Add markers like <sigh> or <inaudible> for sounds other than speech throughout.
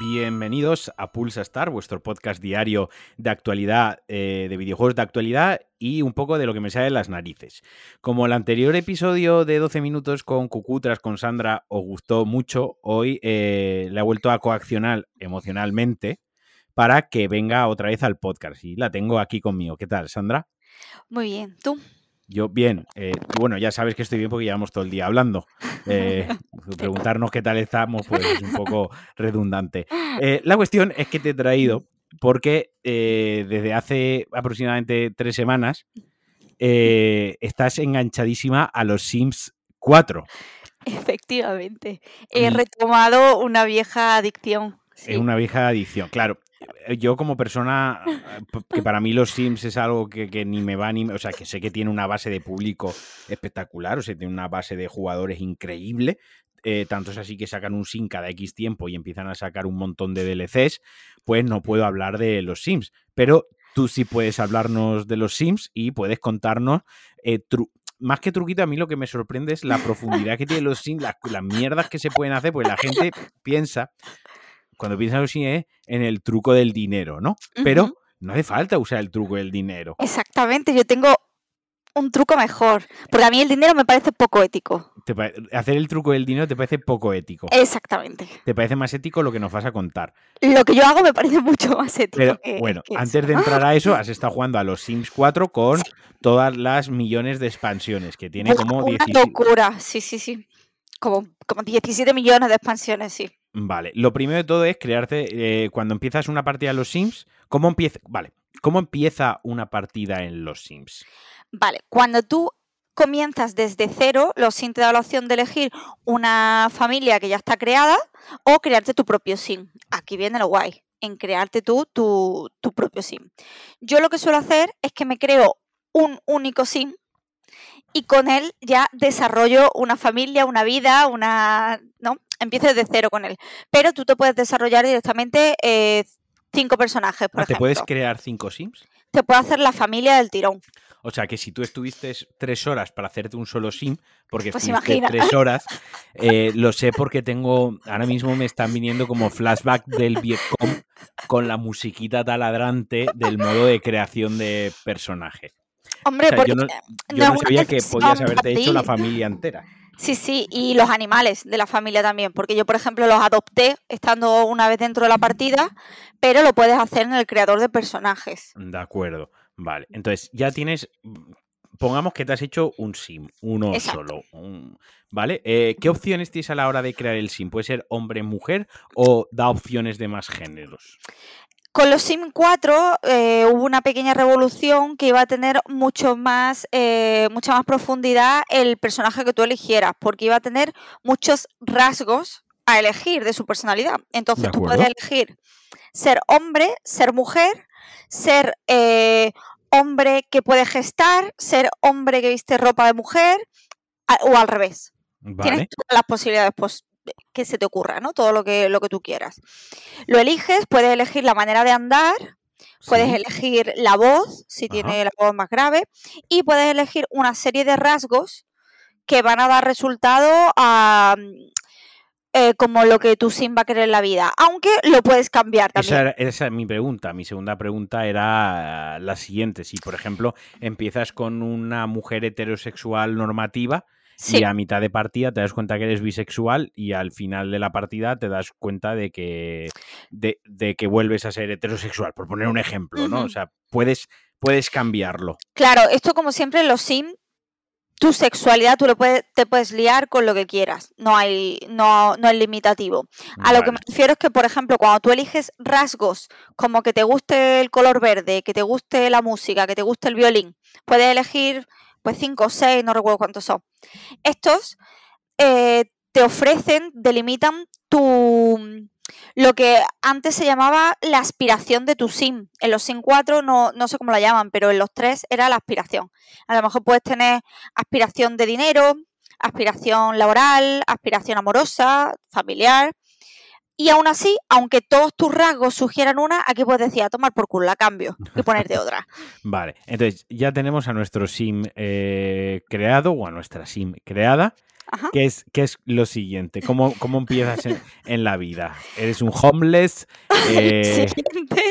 Bienvenidos a Pulsa Star, vuestro podcast diario de actualidad, eh, de videojuegos de actualidad y un poco de lo que me sale de las narices. Como el anterior episodio de 12 minutos con Cucutras, con Sandra, os gustó mucho, hoy eh, le he vuelto a coaccionar emocionalmente para que venga otra vez al podcast. Y la tengo aquí conmigo. ¿Qué tal, Sandra? Muy bien, ¿tú? Yo bien, eh, bueno, ya sabes que estoy bien porque llevamos todo el día hablando. Eh, <laughs> <laughs> preguntarnos qué tal estamos, pues es un poco <laughs> redundante. Eh, la cuestión es que te he traído porque desde hace aproximadamente tres semanas estás enganchadísima a los Sims 4. Efectivamente, he retomado una vieja adicción. Es una vieja adicción, claro. Eh, yo como persona, eh, que para mí los Sims es algo que, ni me va ni... O sea, que sé que tiene una base de público espectacular, o sea, tiene una base de jugadores increíble. Eh, tanto es así que sacan un Sim cada X tiempo y empiezan a sacar un montón de DLCs, pues no puedo hablar de los Sims. Pero tú sí puedes hablarnos de los Sims y puedes contarnos más que truquito, a mí lo que me sorprende es la profundidad que tienen los Sims, las, las, mierdas que se pueden hacer, pues la gente piensa cuando piensas así es en el truco del dinero, ¿no? Pero no hace falta usar el truco del dinero. Exactamente, yo tengo un truco mejor, porque a mí el dinero me parece poco ético. hacer el truco del dinero te parece poco ético. Exactamente. Te parece más ético lo que nos vas a contar. Lo que yo hago me parece <laughs> mucho más ético. Pero bueno, antes de entrar a eso, <laughs> has estado jugando a los Sims 4 con todas las millones de expansiones que tiene como Una locura, sí, sí, sí. Como, como 17 millones de expansiones, sí. Vale, lo primero de todo es crearte, eh, cuando empiezas una partida en los Sims, ¿cómo empieza? Vale, ¿cómo empieza una partida en los Sims? Vale, cuando tú comienzas desde cero, los Sims te da la opción de elegir una familia que ya está creada o crearte tu propio Sim. Aquí viene lo guay, en crearte tú tu, tu propio Sim. Yo lo que suelo hacer es que me creo un único Sim y con él ya desarrollo una familia, una vida, una, ¿no? Empiezo desde cero con él. Pero tú te puedes desarrollar directamente eh, cinco personajes, por ah, ¿Te puedes crear cinco Sims? Te puede hacer la familia del tirón. O sea que si tú estuviste tres horas para hacerte un solo sim, porque pues estuviste tres horas, <laughs> eh, lo sé porque tengo, ahora mismo me están viniendo como flashback del Vietcom con la musiquita taladrante del modo de creación de personaje. Hombre, porque yo no, sabía que podías haberte hecho la familia entera. Sí, sí, y los animales de la familia también, porque yo, por ejemplo, los adopté estando una vez dentro de la partida, pero lo puedes hacer en el creador de personajes. De acuerdo, vale. Entonces, ya tienes, pongamos que te has hecho un sim, uno solo, ¿vale? Eh, ¿Qué opciones tienes a la hora de crear el sim? ¿Puede ser hombre, mujer o da opciones de más géneros? Con los Sim 4 eh, hubo una pequeña revolución que iba a tener mucho más, eh, mucha más profundidad el personaje que tú eligieras, porque iba a tener muchos rasgos a elegir de su personalidad. Entonces tú puedes elegir ser hombre, ser mujer, ser eh, hombre que puede gestar, ser hombre que viste ropa de mujer o al revés. Tienes todas las posibilidades que se te ocurra, ¿no? Todo lo que, lo que tú quieras. Lo eliges, puedes elegir la manera de andar, puedes elegir la voz, si tiene la voz más grave, y puedes elegir una serie de rasgos que van a dar resultado a... Eh, como lo que tu sim va a querer en la vida, aunque lo puedes cambiar también. esa es mi pregunta. Mi segunda pregunta era la siguiente. Si, por ejemplo, empiezas con una mujer heterosexual normativa, y a mitad de partida te das cuenta que eres bisexual y al final de la partida te das cuenta de que, de, que vuelves a ser heterosexual, por poner un ejemplo, ¿no? O sea, puedes, puedes cambiarlo. Claro, esto como siempre los Sim, tu sexualidad tú lo puedes, te puedes liar con lo que quieras, no hay, no, no es limitativo. A lo que me refiero es que, por ejemplo, cuando tú eliges rasgos como que te guste el color verde, que te guste la música, que te guste el violín, puedes elegir pues cinco o seis, no recuerdo cuántos son. Estos eh, te ofrecen, delimitan tu lo que antes se llamaba la aspiración de tu SIM. En los SIM 4 no, no sé cómo la llaman, pero en los 3 era la aspiración. A lo mejor puedes tener aspiración de dinero, aspiración laboral, aspiración amorosa, familiar. Y aún así, aunque todos tus rasgos sugieran una, aquí puedes decir a tomar por culo, la cambio y ponerte <laughs> otra. Vale, entonces ya tenemos a nuestro sim eh, creado o a nuestra sim creada. Ajá. ¿Qué es, qué es lo siguiente? ¿Cómo, cómo empiezas en, en la vida? ¿Eres un homeless? <laughs> Eh, Siguiente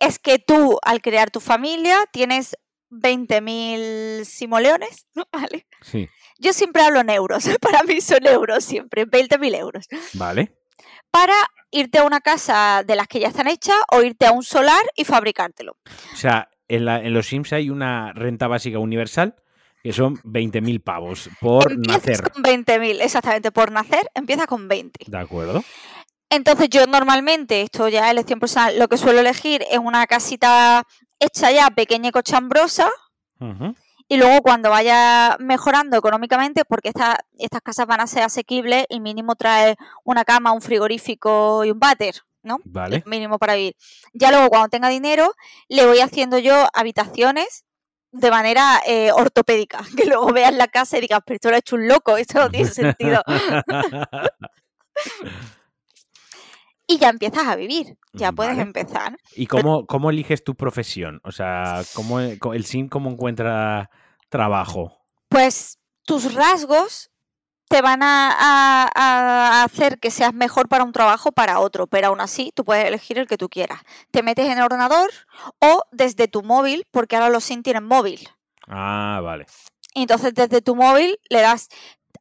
es que tú, al crear tu familia, tienes 20.000 simoleones, <laughs> ¿vale? sí, Yo siempre hablo en euros, para mí son euros siempre, 20.000 euros. vale. Para irte a una casa de las que ya están hechas o irte a un solar y fabricártelo. O sea, en, la- en los Sims hay una renta básica universal que son 20.000 pavos por Empiezas nacer. con 20.000, exactamente, por nacer empieza con 20. ¿De acuerdo? Entonces yo normalmente, esto ya es elección personal, lo que suelo elegir es una casita hecha ya pequeña y cochambrosa Ujú. Y luego cuando vaya mejorando económicamente, porque esta- estas casas van a ser asequibles y mínimo trae una cama, un frigorífico y un váter, ¿no? Vale. Mínimo para vivir. Ya luego cuando tenga dinero le voy haciendo yo habitaciones de manera eh, ortopédica, <laughs> que luego veas la casa y digas, pero esto lo ha hecho un loco, esto no tiene sentido. <laughs> y ya empiezas a vivir, ya puedes Vale. empezar. ¿Y cómo, cómo eliges tu profesión? O sea, ¿cómo, co- el sim cómo encuentra trabajo? Pues tus rasgos te van a, a- a hacer que seas mejor para un trabajo o para otro, pero aún así tú puedes elegir el que tú quieras. Te metes en el ordenador o desde tu móvil, porque ahora los SIM tienen móvil. Ah, vale. Entonces desde tu móvil le das,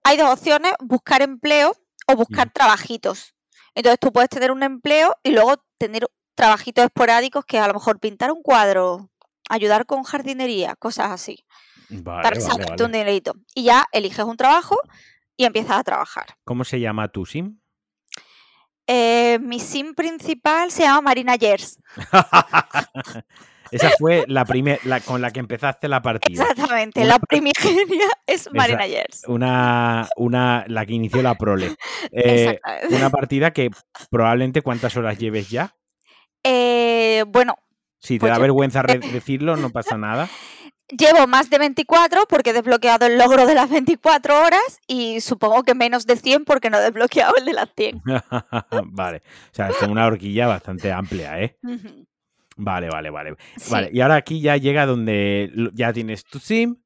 hay dos opciones, buscar empleo o buscar trabajitos. Entonces tú puedes tener un empleo y luego tener trabajitos esporádicos que a lo mejor pintar un cuadro, ayudar con jardinería, cosas así, Vale, para vale, un dinerito. Y ya eliges un trabajo y empiezas a trabajar. ¿Cómo se llama tu sim? Eh, mi sim principal se llama Marina Yers. <laughs> Esa fue la primera con la que empezaste la partida. Exactamente, Una- la primigenia <laughs> es Marina Yers. Una, una, la que inició la prole. <laughs> Eh, Exactamente. una partida que probablemente cuántas horas lleves ya. Eh, bueno, Si te Pues da yo- vergüenza decirlo, no pasa nada. Llevo más de 24 porque he desbloqueado el logro de las 24 horas y supongo que menos de 100 porque no he desbloqueado el de las 100. <laughs> vale. O sea, es una horquilla bastante amplia, ¿eh? Vale, vale, vale. Sí. Vale, y ahora aquí ya llega donde ya tienes tu sim,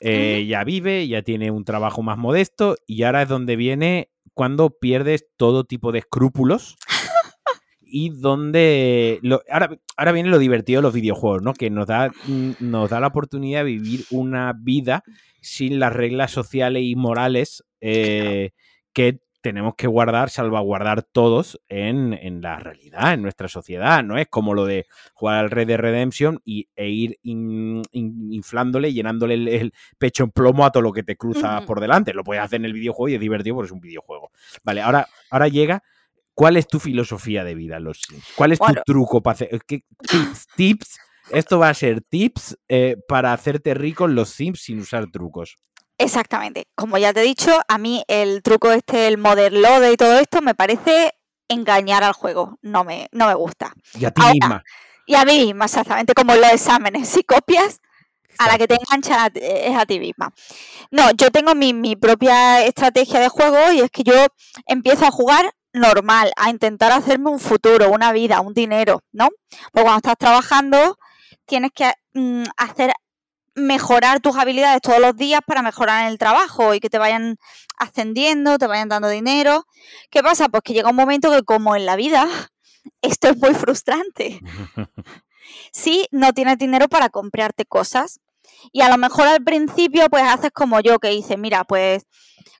eh, ya vive, ya tiene un trabajo más modesto y ahora es donde viene cuando pierdes todo tipo de escrúpulos <laughs> y donde... lo- ahora, ahora viene lo divertido de los videojuegos, ¿no? Que nos da, nos da la oportunidad de vivir una vida sin las reglas sociales y morales eh, que tenemos que guardar, salvaguardar todos en, en la realidad, en nuestra sociedad. No es como lo de jugar al Red Dead Redemption y, e ir in- in- inflándole, llenándole el, el pecho en plomo a todo lo que te cruza por delante. Lo puedes hacer en el videojuego y es divertido porque es un videojuego. Vale, ahora, ahora llega. ¿Cuál es tu filosofía de vida los Sims? ¿Cuál es Bueno. tu truco para hacer? ¿qué tips, tips? Esto va a ser tips eh, para hacerte rico en los Sims sin usar trucos. Exactamente. Como ya te he dicho, a mí el truco este, el modern load y todo esto me parece engañar al juego. No me, no me gusta. Y a ti Ahora, misma. Y a mí misma, exactamente como los exámenes. Si copias, a la que te engancha a ti- es a ti misma. No, yo tengo mi, mi propia estrategia de juego y es que yo empiezo a jugar normal, a intentar hacerme un futuro, una vida, un dinero, ¿no? Porque cuando estás trabajando tienes que mm, hacer mejorar tus habilidades todos los días para mejorar en el trabajo y que te vayan ascendiendo, te vayan dando dinero. ¿Qué pasa? Pues que llega un momento que como en la vida, <laughs> esto es muy frustrante <laughs> si no tienes dinero para comprarte cosas. Y a lo mejor al principio pues haces como yo que hice, mira, pues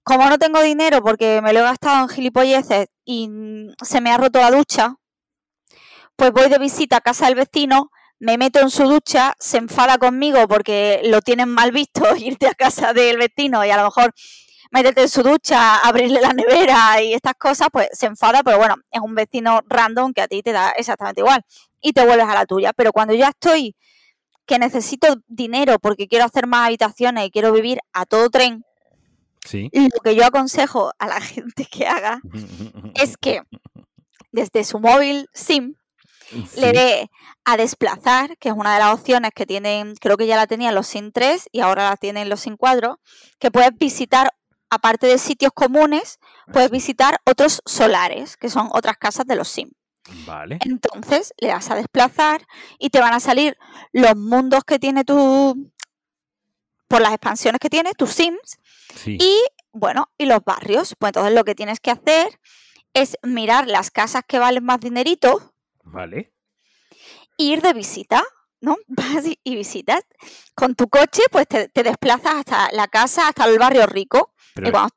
como no tengo dinero porque me lo he gastado en gilipolleces y mm, se me ha roto la ducha, pues voy de visita a casa del vecino, me meto en su ducha, se enfada conmigo porque lo tienen mal visto <laughs> irte a casa del vecino y a lo mejor métete en su ducha, abrirle la nevera y estas cosas, pues se enfada, pero bueno, es un vecino random que a ti te da exactamente igual y te vuelves a la tuya. Pero cuando ya estoy que necesito dinero porque quiero hacer más habitaciones y quiero vivir a todo tren, Sí. lo que yo aconsejo a la <laughs> gente que haga es que desde su móvil SIM le dé a desplazar, que es una de las opciones que tienen, creo que ya la tenían los SIM 3 y ahora la tienen los SIM 4, que puedes visitar aparte de sitios comunes, puedes visitar otros solares, que son otras casas de los Sims. Vale. Entonces le das a desplazar y te van a salir los mundos que tiene tu. por las expansiones que tiene, tus Sims, Sí. y bueno, y los barrios. Pues entonces lo que tienes que hacer es mirar las casas que valen más dinerito Vale. ir de visita, ¿no? <laughs> Vas y- visitas. Con tu coche, pues te, te desplazas hasta la casa, hasta el barrio rico. Pero cuando-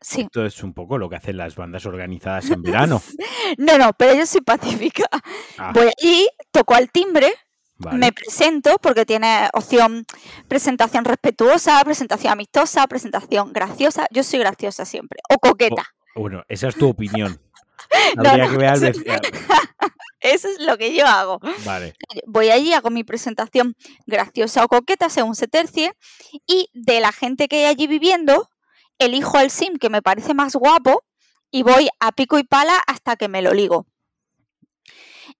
Sí. esto es un poco lo que hacen las bandas organizadas en <laughs> verano. No, no, pero yo soy pacífica. Ah, Voy allí, toco al timbre, vale. me presento porque tiene opción presentación respetuosa, presentación amistosa, presentación graciosa. Yo soy graciosa siempre. O coqueta. Bueno, esa es tu opinión. <laughs> Habría no, que ver al <laughs> Eso es lo que yo hago. Vale. Voy allí, hago mi presentación graciosa o coqueta, según se tercie, y de la gente que hay allí viviendo, elijo al sim que me parece más guapo y voy a pico y pala hasta que me lo ligo.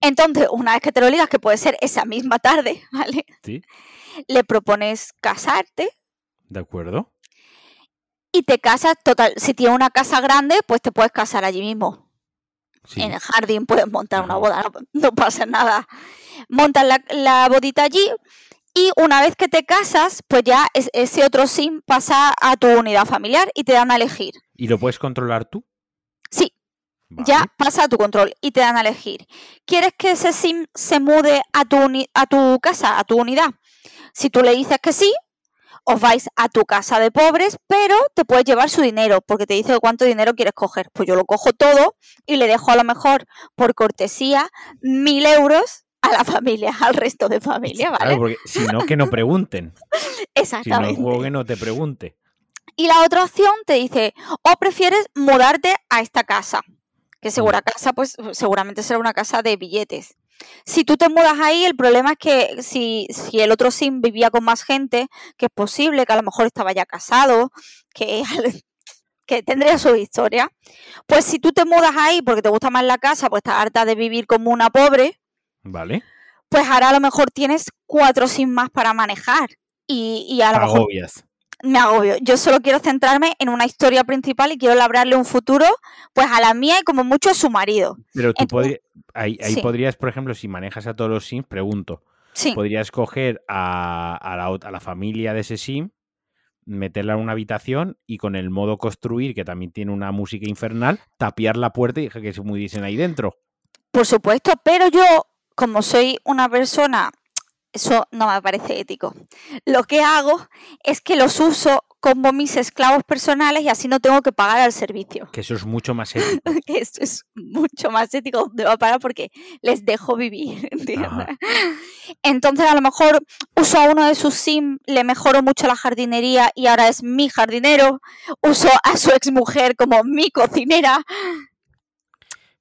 Entonces, una vez que te lo ligas, que puede ser esa misma tarde, <laughs> ¿vale? Sí. Le propones casarte ¿De acuerdo? y te casas, total, si tienes una casa grande, pues te puedes casar allí mismo. Sí. En el jardín puedes montar una boda, no, no pasa nada. Montas la, la bodita allí y una vez que te casas, pues ya es- ese otro sim pasa a tu unidad familiar y te dan a elegir. ¿Y lo puedes controlar tú? Sí, ya pasa a tu control y te dan a elegir. ¿Quieres que ese sim se mude a tu, a tu casa, a tu unidad? Si tú le dices que sí, os vais a tu casa de pobres, pero te puedes llevar su dinero, porque te dice cuánto dinero quieres coger. Pues yo lo cojo todo y le dejo a lo mejor, por cortesía, mil euros a la familia, al resto de familia, ¿vale? Claro, porque si no, que no pregunten. <laughs> Si no, el Exactamente. juego que no te pregunte. Y la otra opción te dice, o prefieres mudarte a esta casa, que segura casa, pues seguramente será una casa de billetes. Si tú te mudas ahí, el problema es que si, si el otro sim vivía con más gente, que es posible que a lo mejor estaba ya casado, que, que tendría su historia, pues si tú te mudas ahí porque te gusta más la casa, pues estás harta de vivir como una pobre, ¿Vale? pues ahora a lo mejor tienes cuatro sims más para manejar. Y, y a lo mejor Agobias. me agobio. Yo solo quiero centrarme en una historia principal y quiero labrarle un futuro, pues a la mía y como mucho a su marido. Pero tú Entonces- ahí, ahí sí. podrías, por ejemplo, si manejas a todos los sims, pregunto, Sí, podrías coger a, a la, a la familia de ese sim, meterla en una habitación y con el modo construir, que también tiene una música infernal, tapiar la puerta y dejar que se muriesen ahí dentro. por supuesto, pero yo, como soy una persona, eso no me parece ético. Lo que hago es que los uso como mis esclavos personales y así no tengo que pagar al servicio. Que eso es mucho más <laughs> ético. que esto es mucho más ético donde va a parar porque les dejo vivir. <laughs> Entonces a lo mejor uso a uno de sus sim, le mejoro mucho la jardinería y ahora es mi jardinero. Uso a su exmujer como mi cocinera.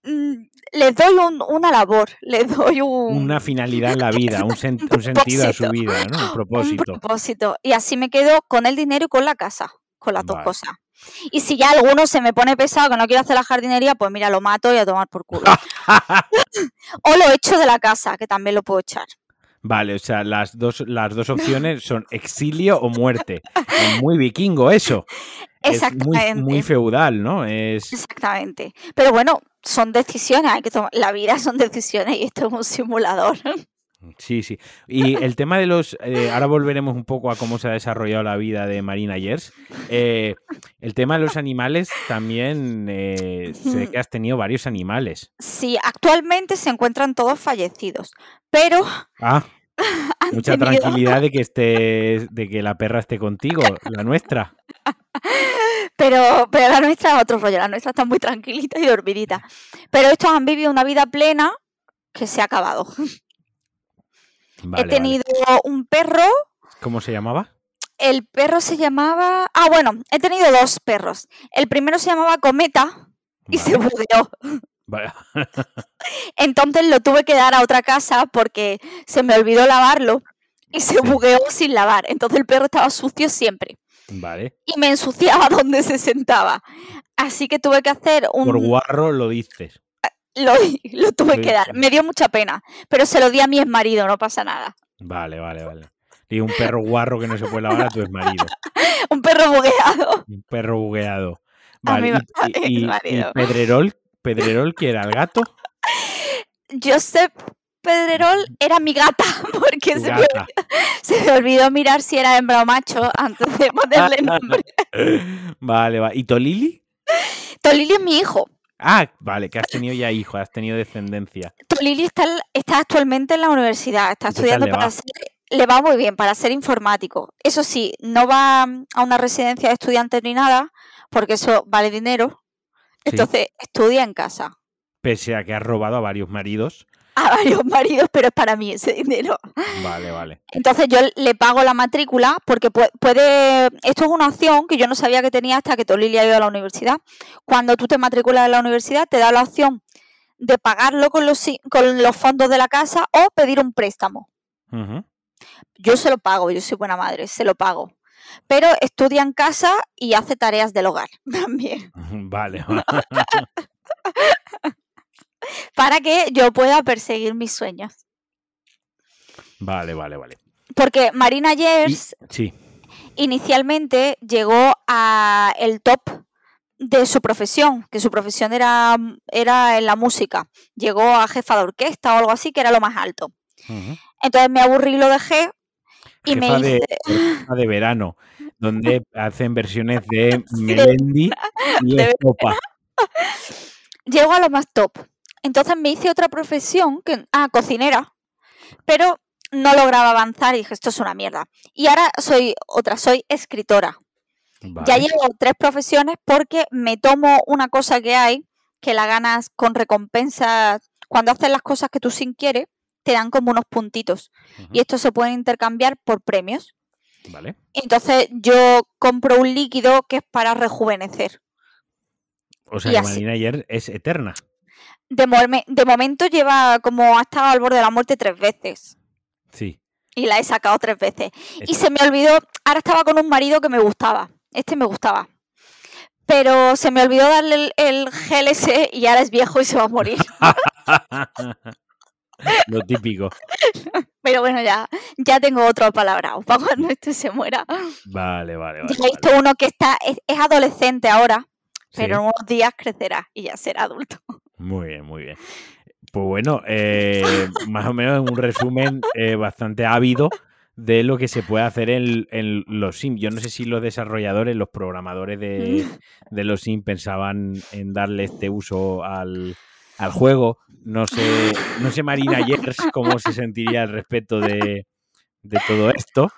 Mm, Le doy un- una labor, <laughs> le doy un, Una finalidad en la vida, un, sen- un <laughs> sentido a su vida, ¿no? Un <gasps> un propósito. propósito. Y así me quedo con el dinero y con la casa, con las dos cosas. Y si ya alguno se me pone pesado que no quiere hacer la jardinería, pues mira, lo mato y a tomar por culo. <laughs> o lo echo de la casa, que también lo puedo echar. Vale, o sea, las dos, las dos opciones son exilio o muerte. Es muy vikingo eso. Es muy, Exactamente. muy feudal, ¿no? Es. Exactamente. Pero bueno, son decisiones, hay que tomar. La vida son decisiones y esto es un simulador. Sí, sí. Y el tema de los. eh, ahora volveremos un poco a cómo se ha desarrollado la vida de Marina Yers. Eh, el tema de los animales también. eh, sé que has tenido varios animales. Sí, actualmente se encuentran todos fallecidos, pero Ah, <laughs> mucha tenido- tranquilidad de que <laughs> esté. de que la perra esté contigo, la nuestra. Pero, pero la nuestra es otro rollo, la nuestra está muy tranquilita y dormidita. Pero estos han vivido una vida plena que se ha acabado. Vale, He vale. tenido un perro, ¿Cómo se llamaba? el perro se llamaba... Ah, bueno, he tenido dos perros. El primero se llamaba Cometa y se bugueó. Entonces lo tuve que dar a otra casa porque se me olvidó lavarlo y se bugueó sin lavar. Entonces el perro estaba sucio siempre Vale. y me ensuciaba <laughs> donde se sentaba. Así que tuve que hacer un... Por guarro lo dices. Lo, lo tuve Lo que dar. Me dio mucha pena, pero se lo di a mi marido, no pasa nada. Vale, vale, vale. Y un perro guarro que no se puede lavar a tu marido. <laughs> Un perro bugueado. Un perro bugueado. A mi Vale. y-. <laughs> Pedrerol, Pedrerol, que era el gato, Josep Pedrerol era mi gata, <laughs> porque se me, gata. se me olvidó mirar si era hembra o macho antes de ponerle <laughs> nombre. Vale, va. ¿Y Tolili? Tolili es mi hijo. Ah, vale, que has tenido ya hijo, has tenido descendencia. Tolili está, está actualmente en la universidad, está ¿Y qué tal estudiando para ser, le va muy bien, para ser informático. Eso sí, no va a una residencia de estudiantes ni nada, porque eso vale dinero. Entonces estudia en casa. Pese a que has robado a varios maridos. A varios <laughs> maridos, pero es para mí ese dinero. Vale, vale. Entonces yo le pago la matrícula porque pue- puede, esto es una opción que yo no sabía que tenía hasta que Tolili ha ido a la universidad. Cuando tú te matriculas en la universidad te da la opción de pagarlo con los, con los fondos de la casa o pedir un préstamo. Yo se lo pago, yo soy buena madre, se lo pago. Pero estudia en casa y hace tareas del hogar <laughs> también, <laughs> Vale, <laughs> para que yo pueda perseguir mis sueños. vale, vale, vale. Porque Marina Y- Yers sí, inicialmente llegó a el top de su profesión, que su profesión era, era en la música. Llegó a jefa de orquesta o algo así, que era lo más alto. Entonces me aburrí y lo dejé y me Jefa de, hice... de verano, donde hacen versiones de <laughs> Sí, Melendi y de- Estopa. <laughs> Llego a lo más top. Entonces me hice otra profesión, que, ah, cocinera, pero no lograba avanzar y dije, esto es una mierda. Y ahora soy otra, soy escritora. Ya Vale. llevo tres profesiones porque me tomo una cosa que hay, que la ganas con recompensas. Cuando haces las cosas que tú sin quieres, te dan como unos puntitos. Y estos se pueden intercambiar por premios. Vale. Entonces yo compro un líquido que es para rejuvenecer. O sea Y que así- Marina ayer es eterna. De, momento lleva como ha estado al borde de la muerte tres veces. Sí. Y la he sacado tres veces. Y se me olvidó, ahora estaba con un marido que me gustaba. Este me gustaba. Pero se me olvidó darle el, el GLS y ahora es viejo y se va a morir. <laughs> Lo típico. <laughs> Pero bueno, ya, ya tengo otro palabrado para cuando este se muera. Vale, vale, vale. Ya he visto vale. uno que está, es, es adolescente ahora, pero en Sí, unos días crecerá y ya será adulto. Muy bien, muy bien. Pues bueno, eh, <laughs> más o menos un resumen eh, bastante ávido de lo que se puede hacer en, en los Sims. Yo no sé si los desarrolladores, los programadores de, <laughs> de los Sims pensaban en darle este uso al, al juego. No sé, no sé Marina Yers cómo se sentiría al respecto de, de todo esto.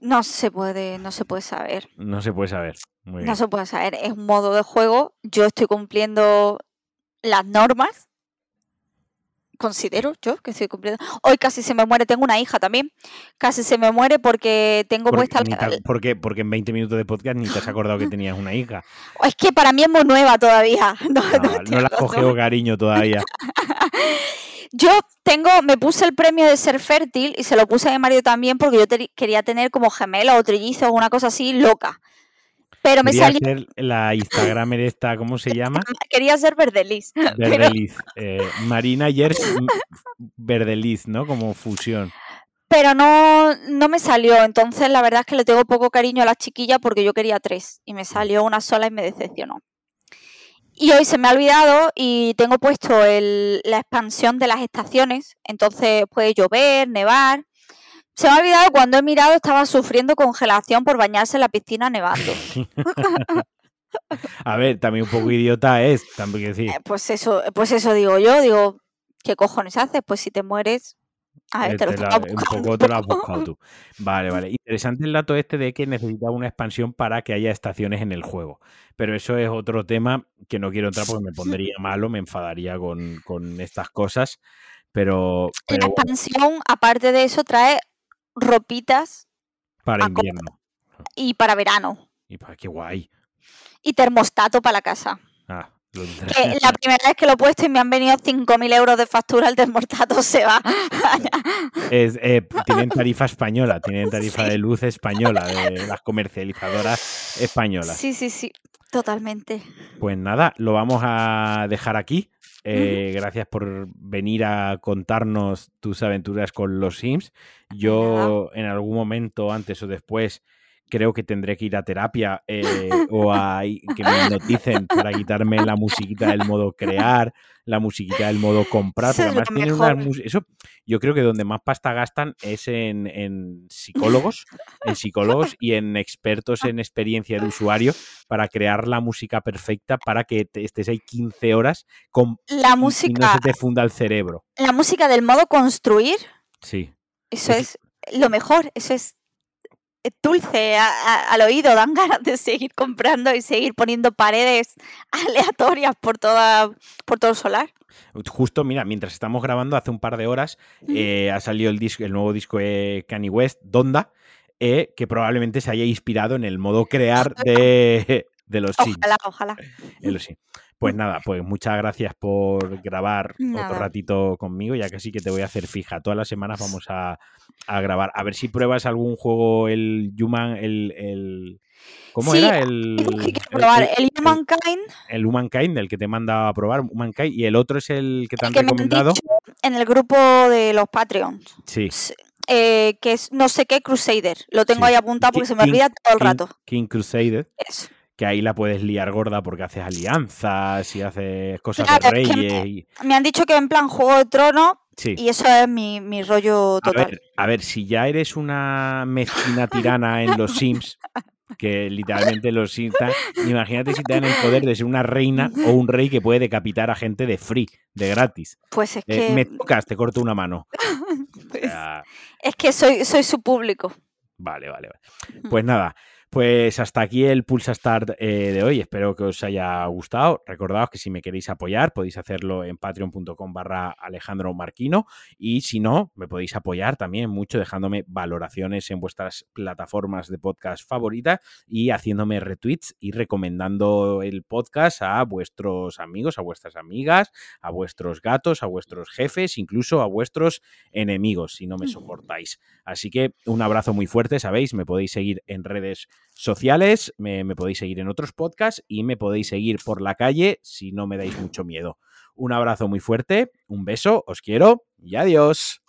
No se puede, no se puede saber. No se puede saber. Muy No se puede saber. Es un modo de juego. Yo estoy cumpliendo las normas. Considero yo que estoy cumpliendo. Hoy casi se me muere. Tengo una hija también. Casi se me muere porque tengo Porque, puesta. te- porque, porque en 20 minutos de podcast ni te has acordado que <laughs> tenías una hija. Es que para mí es muy nueva todavía. <laughs> No, Ah, no no le has cogido cariño todavía. <laughs> Yo tengo, me puse el premio de ser fértil y se lo puse a mi marido también porque yo te- quería tener como gemela o trillizos o una cosa así loca. Pero me Quería salió, ser la <laughs> Instagramer esta, ¿cómo se llama? quería ser verdelis. <laughs> Pero, Verdeliz. Eh, Marina Yers m- Verdeliz, ¿no? Como fusión. pero no, no me salió. Entonces la verdad es que le tengo poco cariño a las chiquillas porque yo quería tres y me salió una sola y me decepcionó. Y hoy se me ha olvidado y tengo puesto el- la expansión de las estaciones. Entonces puede llover, nevar. Se me ha olvidado cuando he mirado estaba sufriendo congelación por bañarse en la piscina nevando. <laughs> A ver, también un poco idiota es, también decir. Eh, Pues eso, pues eso digo yo, digo, ¿qué cojones haces? Pues si te mueres, a ver, eh, te lo te estás la- un poco te lo has buscado tú. Vale, vale. Interesante el dato este de que necesita una expansión para que haya estaciones en el juego. Pero eso es otro tema que no quiero entrar porque me pondría malo, me enfadaría con, con estas cosas. Pero, La pero expansión, aparte de eso, trae ropitas para invierno. y para verano. Y para qué guay. Y termostato para la casa. Ah, lo de- Que la primera vez que lo he puesto y me han venido 5.000 euros de factura, el termostato se va. <laughs> Es, eh, tienen <laughs> tarifa española, tienen tarifa Sí. de luz española, de las comercializadoras españolas. sí, sí, sí, totalmente. Pues nada, lo vamos a dejar aquí. Eh, Gracias por venir a contarnos tus aventuras con los Sims. Yo en algún momento, antes o después, creo que tendré que ir a terapia eh, o a que me noticen para quitarme la musiquita del modo crear, la musiquita del modo comprar. Eso además tienen unas Eso, yo creo que donde más pasta gastan es en, en psicólogos, en psicólogos y en expertos en experiencia de usuario para crear la música perfecta para que te- estés ahí 15 horas con, La y- y no música, se te funda el cerebro. la música del modo construir, Sí. eso Es- es lo mejor, eso es dulce a- a- al oído, dan <laughs> ganas de seguir comprando y seguir poniendo paredes <laughs> aleatorias por toda por todo el solar. Justo, mira, mientras estamos grabando, hace un par de horas eh, ha salido el, disco, el nuevo disco de Kanye West, Donda, eh, que probablemente se haya inspirado en el modo crear <laughs> de, de los Sims. Ojalá, ojalá. Sí. Pues nada, pues muchas gracias por grabar <laughs> otro Nada. ratito conmigo, ya que sí que te voy a hacer fija. Todas las semanas vamos a, a grabar. A ver si pruebas algún juego, el Human, el... el ¿Cómo Sí, era? El, Digo que quiero el- probar el- el Humankind, el Humankind, el que te manda a probar, Humankind, y el otro es el que te han que me han recomendado. dicho en el grupo de los Patreons. Sí. s- eh, que es no sé qué Crusader. Lo tengo Sí. ahí apuntado porque Ki- se me King- olvida todo el King- rato. King Crusader, Eso. Que ahí la puedes liar gorda porque haces alianzas y haces cosas Claro, de es que reyes. y- Me han dicho que en plan Juego de Tronos Sí. y eso es mi, mi rollo A total. ver, a ver, si ya eres una mezquina tirana en los Sims, que literalmente los Sims, imagínate si te dan el poder de ser una reina o un rey que puede decapitar a gente de free, de gratis. Pues es Eh, que me tocas, te corto una mano. <laughs> O sea, es que soy, soy su público. Vale, vale, vale. Pues nada, pues hasta aquí el Pulsa Start eh, de hoy. Espero que os haya gustado. Recordaos que si me queréis apoyar podéis hacerlo en patreon.com barra Alejandro Marquino y si no, me podéis apoyar también mucho dejándome valoraciones en vuestras plataformas de podcast favoritas y haciéndome retweets y recomendando el podcast a vuestros amigos, a vuestras amigas, a vuestros gatos, a vuestros jefes, incluso a vuestros enemigos si no me soportáis. Así que un abrazo muy fuerte, sabéis, me podéis seguir en redes sociales, me, me podéis seguir en otros podcasts y me podéis seguir por la calle si no me dais mucho miedo. Un abrazo muy fuerte, un beso, os quiero y adiós.